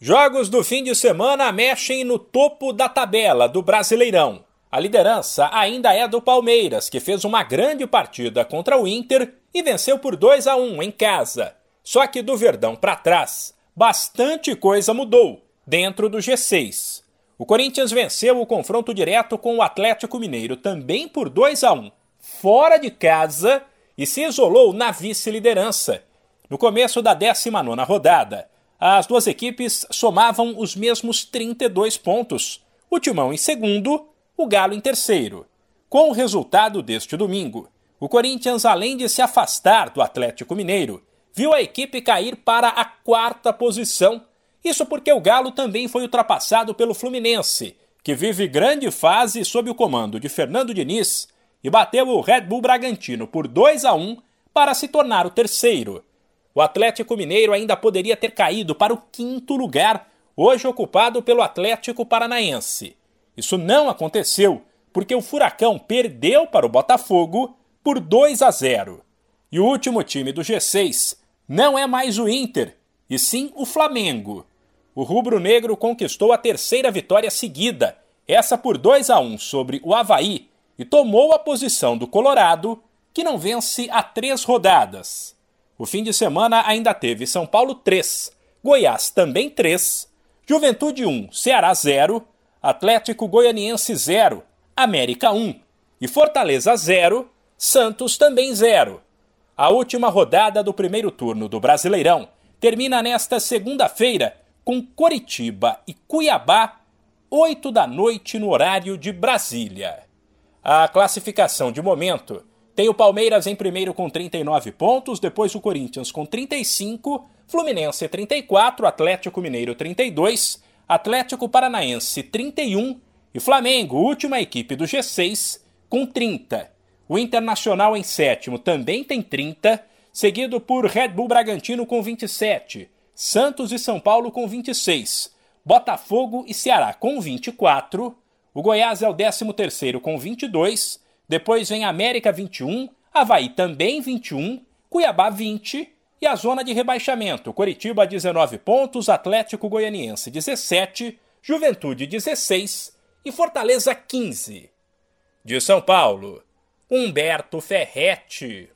Jogos do fim de semana mexem no topo da tabela do Brasileirão. A liderança ainda é do Palmeiras, que fez uma grande partida contra o Inter e venceu por 2 a 1 em casa. Só que do Verdão para trás, bastante coisa mudou dentro do G6. O Corinthians venceu o confronto direto com o Atlético Mineiro também por 2 a 1, fora de casa, e se isolou na vice-liderança. No começo da 19ª rodada, as duas equipes somavam os mesmos 32 pontos. O Timão em segundo, o Galo em terceiro. Com o resultado deste domingo, o Corinthians, além de se afastar do Atlético Mineiro, viu a equipe cair para a quarta posição. Isso porque o Galo também foi ultrapassado pelo Fluminense, que vive grande fase sob o comando de Fernando Diniz e bateu o Red Bull Bragantino por 2 a 1 para se tornar o terceiro. O Atlético Mineiro ainda poderia ter caído para o quinto lugar, hoje ocupado pelo Atlético Paranaense. Isso não aconteceu porque o Furacão perdeu para o Botafogo por 2 a 0. E o último time do G6 não é mais o Inter, e sim o Flamengo. O rubro-negro conquistou a terceira vitória seguida, essa por 2 a 1 sobre o Havaí, e tomou a posição do Colorado, que não vence há três rodadas. O fim de semana ainda teve São Paulo 3, Goiás também 3, Juventude 1, Ceará 0, Atlético Goianiense 0, América 1 e Fortaleza 0, Santos também 0. A última rodada do primeiro turno do Brasileirão termina nesta segunda-feira com Coritiba e Cuiabá, 8 da noite no horário de Brasília. A classificação de momento tem o Palmeiras em primeiro com 39 pontos, depois o Corinthians com 35, Fluminense 34, Atlético Mineiro 32, Atlético Paranaense 31 e Flamengo, última equipe do G6, com 30. O Internacional em sétimo também tem 30, seguido por Red Bull Bragantino com 27, Santos e São Paulo com 26, Botafogo e Ceará com 24, o Goiás é o 13 terceiro com 22, depois vem América 21, Havaí também 21, Cuiabá 20 e a zona de rebaixamento: Coritiba 19 pontos, Atlético Goianiense 17, Juventude 16 e Fortaleza 15. De São Paulo, Humberto Ferretti.